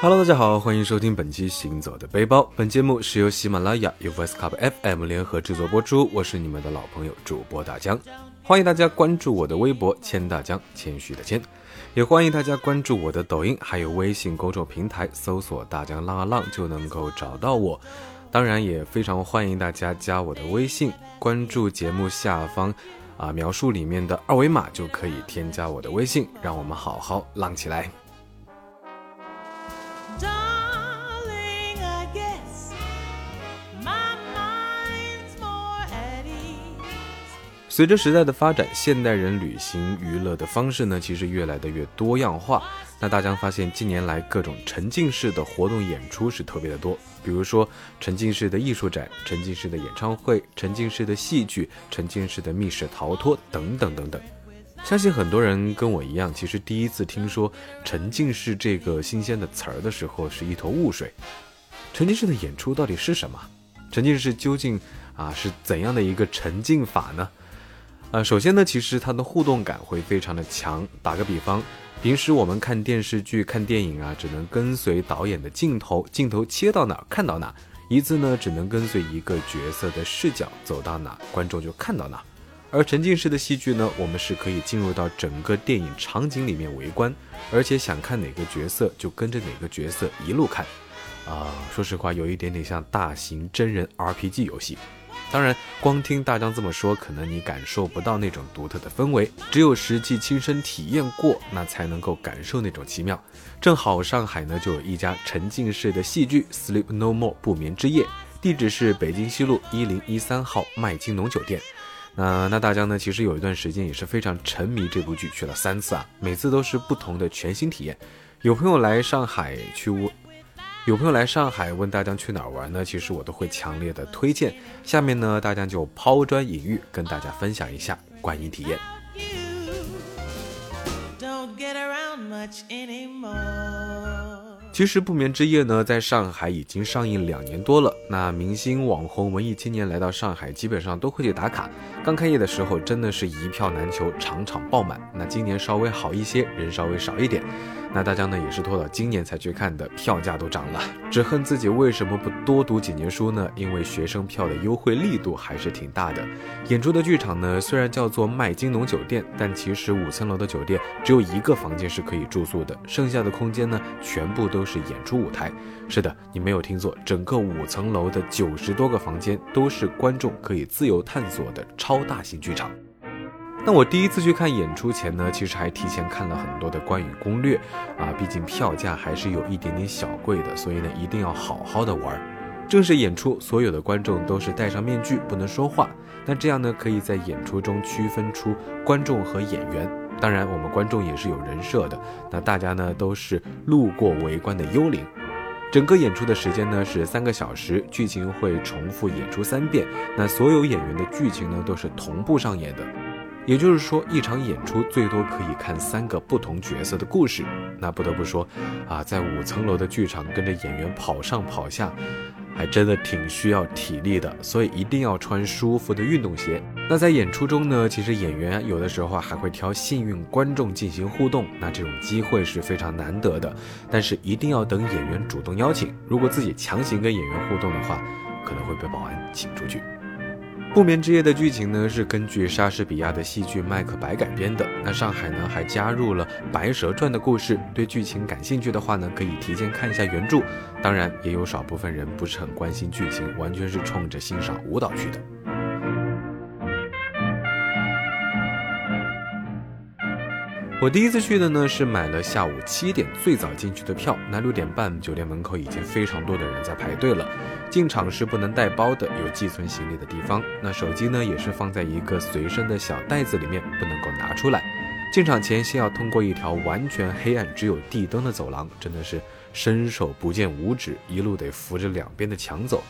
Hello，大家好，欢迎收听本期《行走的背包》。本节目是由喜马拉雅、与 Voice Cup FM 联合制作播出。我是你们的老朋友主播大江，欢迎大家关注我的微博“谦大江”，谦虚的谦，也欢迎大家关注我的抖音，还有微信公众平台，搜索“大江浪啊浪”就能够找到我。当然，也非常欢迎大家加我的微信，关注节目下方啊描述里面的二维码，就可以添加我的微信，让我们好好浪起来。随着时代的发展，现代人旅行娱乐的方式呢，其实越来的越多样化。那大家发现，近年来各种沉浸式的活动演出是特别的多，比如说沉浸式的艺术展、沉浸式的演唱会、沉浸式的戏剧、沉浸式的密室逃脱等等等等。相信很多人跟我一样，其实第一次听说沉浸式这个新鲜的词儿的时候，是一头雾水。沉浸式的演出到底是什么？沉浸式究竟啊是怎样的一个沉浸法呢？呃，首先呢，其实它的互动感会非常的强。打个比方，平时我们看电视剧、看电影啊，只能跟随导演的镜头，镜头切到哪看到哪，一次呢只能跟随一个角色的视角走到哪，观众就看到哪。而沉浸式的戏剧呢，我们是可以进入到整个电影场景里面围观，而且想看哪个角色就跟着哪个角色一路看。啊，说实话，有一点点像大型真人 RPG 游戏。当然，光听大张这么说，可能你感受不到那种独特的氛围。只有实际亲身体验过，那才能够感受那种奇妙。正好上海呢就有一家沉浸式的戏剧《Sleep No More》不眠之夜，地址是北京西路一零一三号麦金农酒店。那那大江呢，其实有一段时间也是非常沉迷这部剧，去了三次啊，每次都是不同的全新体验。有朋友来上海去。有朋友来上海问大江去哪儿玩呢？其实我都会强烈的推荐。下面呢，大江就抛砖引玉，跟大家分享一下观影体验。其实《不眠之夜》呢，在上海已经上映两年多了。那明星、网红、文艺青年来到上海，基本上都会去打卡。刚开业的时候，真的是一票难求，场场爆满。那今年稍微好一些，人稍微少一点。那大家呢也是拖到今年才去看的，票价都涨了，只恨自己为什么不多读几年书呢？因为学生票的优惠力度还是挺大的。演出的剧场呢虽然叫做麦金农酒店，但其实五层楼的酒店只有一个房间是可以住宿的，剩下的空间呢全部都是演出舞台。是的，你没有听错，整个五层楼的九十多个房间都是观众可以自由探索的超超大型剧场。那我第一次去看演出前呢，其实还提前看了很多的观影攻略啊，毕竟票价还是有一点点小贵的，所以呢一定要好好的玩。正式演出，所有的观众都是戴上面具，不能说话。那这样呢，可以在演出中区分出观众和演员。当然，我们观众也是有人设的，那大家呢都是路过围观的幽灵。整个演出的时间呢是三个小时，剧情会重复演出三遍。那所有演员的剧情呢都是同步上演的。也就是说，一场演出最多可以看三个不同角色的故事。那不得不说，啊，在五层楼的剧场跟着演员跑上跑下，还真的挺需要体力的。所以一定要穿舒服的运动鞋。那在演出中呢，其实演员有的时候还会挑幸运观众进行互动。那这种机会是非常难得的，但是一定要等演员主动邀请。如果自己强行跟演员互动的话，可能会被保安请出去。不眠之夜的剧情呢是根据莎士比亚的戏剧《麦克白》改编的。那上海呢还加入了《白蛇传》的故事。对剧情感兴趣的话呢，可以提前看一下原著。当然，也有少部分人不是很关心剧情，完全是冲着欣赏舞蹈去的。我第一次去的呢是买了下午七点最早进去的票，那六点半酒店门口已经非常多的人在排队了。进场是不能带包的，有寄存行李的地方。那手机呢也是放在一个随身的小袋子里面，不能够拿出来。进场前先要通过一条完全黑暗、只有地灯的走廊，真的是伸手不见五指，一路得扶着两边的墙走。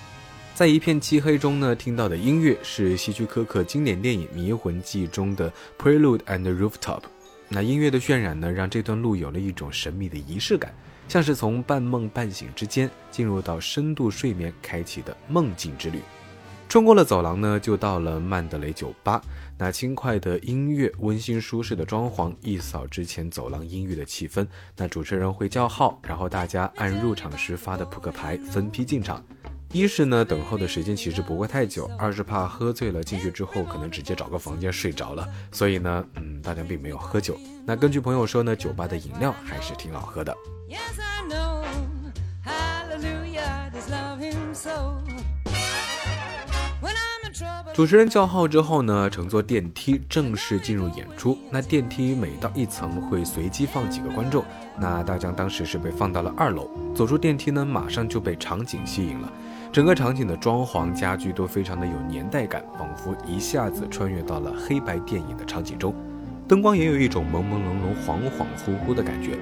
在一片漆黑中呢，听到的音乐是希区柯克经典电影《迷魂记》中的《Prelude and Rooftop》。那音乐的渲染呢，让这段路有了一种神秘的仪式感，像是从半梦半醒之间进入到深度睡眠开启的梦境之旅。穿过了走廊呢，就到了曼德雷酒吧。那轻快的音乐，温馨舒适的装潢，一扫之前走廊阴郁的气氛。那主持人会叫号，然后大家按入场时发的扑克牌分批进场。一是呢，等候的时间其实不会太久；二是怕喝醉了进去之后可能直接找个房间睡着了，所以呢，嗯，大家并没有喝酒。那根据朋友说呢，酒吧的饮料还是挺好喝的。主持人叫号之后呢，乘坐电梯正式进入演出。那电梯每到一层会随机放几个观众。那大江当时是被放到了二楼，走出电梯呢，马上就被场景吸引了。整个场景的装潢、家具都非常的有年代感，仿佛一下子穿越到了黑白电影的场景中。灯光也有一种朦朦胧胧、恍恍惚惚的感觉。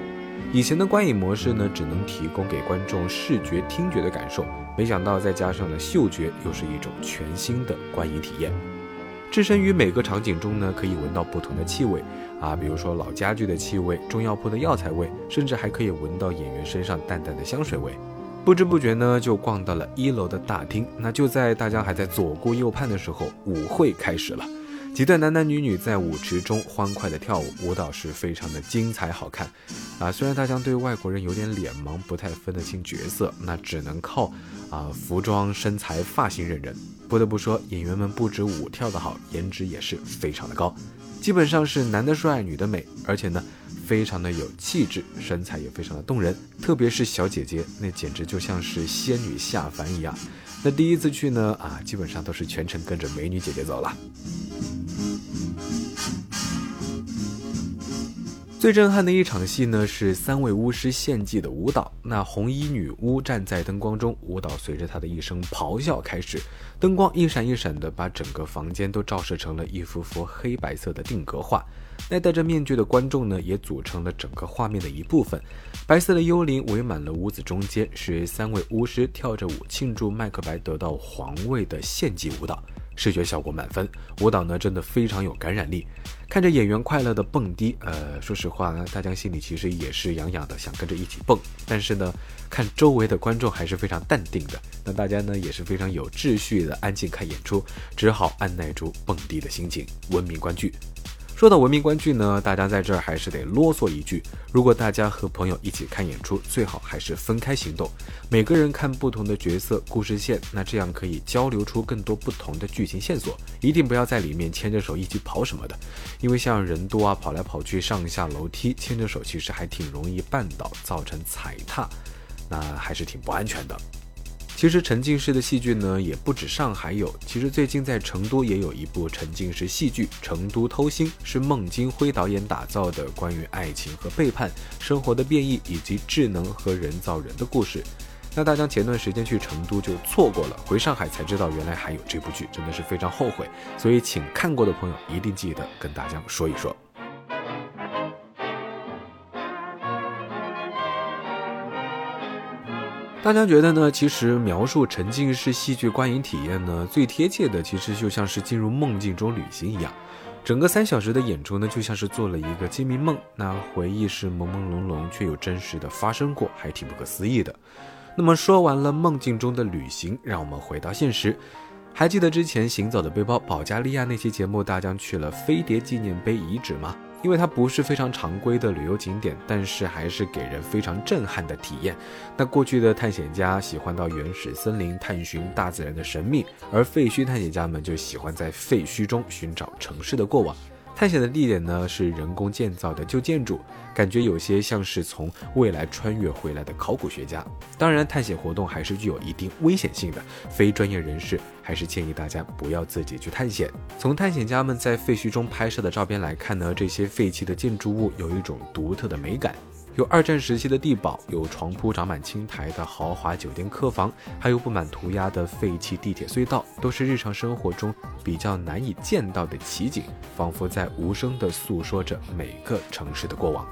以前的观影模式呢，只能提供给观众视觉、听觉的感受。没想到再加上了嗅觉，又是一种全新的观影体验。置身于每个场景中呢，可以闻到不同的气味啊，比如说老家具的气味、中药铺的药材味，甚至还可以闻到演员身上淡淡的香水味。不知不觉呢，就逛到了一楼的大厅。那就在大家还在左顾右盼的时候，舞会开始了。几对男男女女在舞池中欢快地跳舞，舞蹈是非常的精彩好看，啊，虽然大家对外国人有点脸盲，不太分得清角色，那只能靠啊服装、身材、发型认人。不得不说，演员们不止舞跳得好，颜值也是非常的高，基本上是男的帅，女的美，而且呢，非常的有气质，身材也非常的动人，特别是小姐姐，那简直就像是仙女下凡一样。那第一次去呢，啊，基本上都是全程跟着美女姐姐走了。最震撼的一场戏呢，是三位巫师献祭的舞蹈。那红衣女巫站在灯光中，舞蹈随着她的一声咆哮开始，灯光一闪一闪的，把整个房间都照射成了一幅幅黑白色的定格画。那戴着面具的观众呢，也组成了整个画面的一部分。白色的幽灵围满了屋子中间，是三位巫师跳着舞庆祝麦克白得到皇位的献祭舞蹈。视觉效果满分，舞蹈呢真的非常有感染力。看着演员快乐的蹦迪，呃，说实话，大家心里其实也是痒痒的，想跟着一起蹦。但是呢，看周围的观众还是非常淡定的，那大家呢也是非常有秩序的安静看演出，只好按耐住蹦迪的心情，文明观剧。说到文明观剧呢，大家在这儿还是得啰嗦一句：如果大家和朋友一起看演出，最好还是分开行动，每个人看不同的角色、故事线，那这样可以交流出更多不同的剧情线索。一定不要在里面牵着手一起跑什么的，因为像人多啊，跑来跑去、上下楼梯，牵着手其实还挺容易绊倒，造成踩踏，那还是挺不安全的。其实沉浸式的戏剧呢，也不止上海有。其实最近在成都也有一部沉浸式戏剧《成都偷心》，是孟京辉导演打造的关于爱情和背叛、生活的变异以及智能和人造人的故事。那大家前段时间去成都就错过了，回上海才知道原来还有这部剧，真的是非常后悔。所以请看过的朋友一定记得跟大家说一说。大家觉得呢？其实描述沉浸式戏剧观影体验呢，最贴切的其实就像是进入梦境中旅行一样。整个三小时的演出呢，就像是做了一个揭秘梦。那回忆是朦朦胧胧，却又真实的发生过，还挺不可思议的。那么说完了梦境中的旅行，让我们回到现实。还记得之前行走的背包保加利亚那期节目，大江去了飞碟纪念碑遗址吗？因为它不是非常常规的旅游景点，但是还是给人非常震撼的体验。那过去的探险家喜欢到原始森林探寻大自然的神秘，而废墟探险家们就喜欢在废墟中寻找城市的过往。探险的地点呢是人工建造的旧建筑，感觉有些像是从未来穿越回来的考古学家。当然，探险活动还是具有一定危险性的，非专业人士还是建议大家不要自己去探险。从探险家们在废墟中拍摄的照片来看呢，这些废弃的建筑物有一种独特的美感。有二战时期的地堡，有床铺长满青苔的豪华酒店客房，还有布满涂鸦的废弃地铁隧道，都是日常生活中比较难以见到的奇景，仿佛在无声地诉说着每个城市的过往。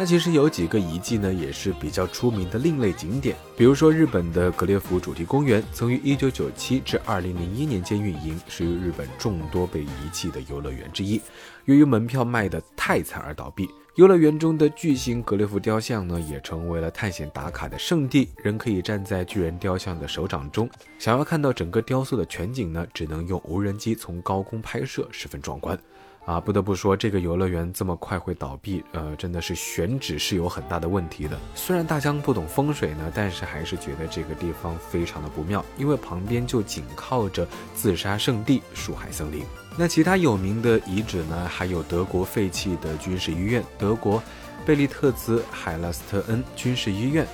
那其实有几个遗迹呢，也是比较出名的另类景点，比如说日本的格列佛主题公园，曾于1997至2001年间运营，是日本众多被遗弃的游乐园之一。由于门票卖得太惨而倒闭。游乐园中的巨型格列佛雕像呢，也成为了探险打卡的圣地。人可以站在巨人雕像的手掌中，想要看到整个雕塑的全景呢，只能用无人机从高空拍摄，十分壮观。啊，不得不说，这个游乐园这么快会倒闭，呃，真的是选址是有很大的问题的。虽然大江不懂风水呢，但是还是觉得这个地方非常的不妙，因为旁边就紧靠着自杀圣地树海森林。那其他有名的遗址呢，还有德国废弃的军事医院、德国贝利特兹海拉斯特恩军事医院、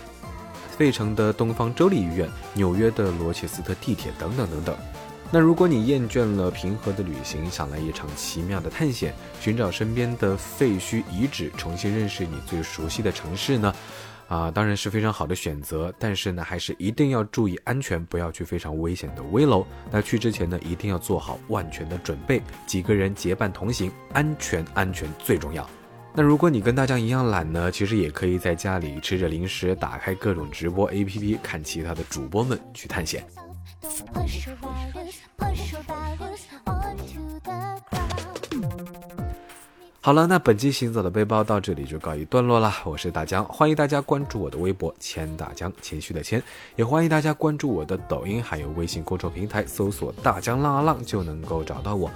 费城的东方州立医院、纽约的罗切斯特地铁等等等等。那如果你厌倦了平和的旅行，想来一场奇妙的探险，寻找身边的废墟遗址，重新认识你最熟悉的城市呢？啊，当然是非常好的选择。但是呢，还是一定要注意安全，不要去非常危险的危楼。那去之前呢，一定要做好万全的准备，几个人结伴同行，安全安全最重要。那如果你跟大家一样懒呢，其实也可以在家里吃着零食，打开各种直播 APP，看其他的主播们去探险。都是说白了说白了说白了 onetotheground 好了，那本期行走的背包到这里就告一段落了。我是大江，欢迎大家关注我的微博“千大江”，谦虚的谦，也欢迎大家关注我的抖音，还有微信公众平台，搜索“大江浪啊浪”就能够找到我。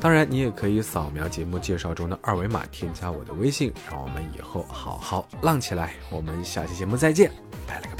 当然，你也可以扫描节目介绍中的二维码，添加我的微信，让我们以后好好浪起来。我们下期节目再见，拜了个。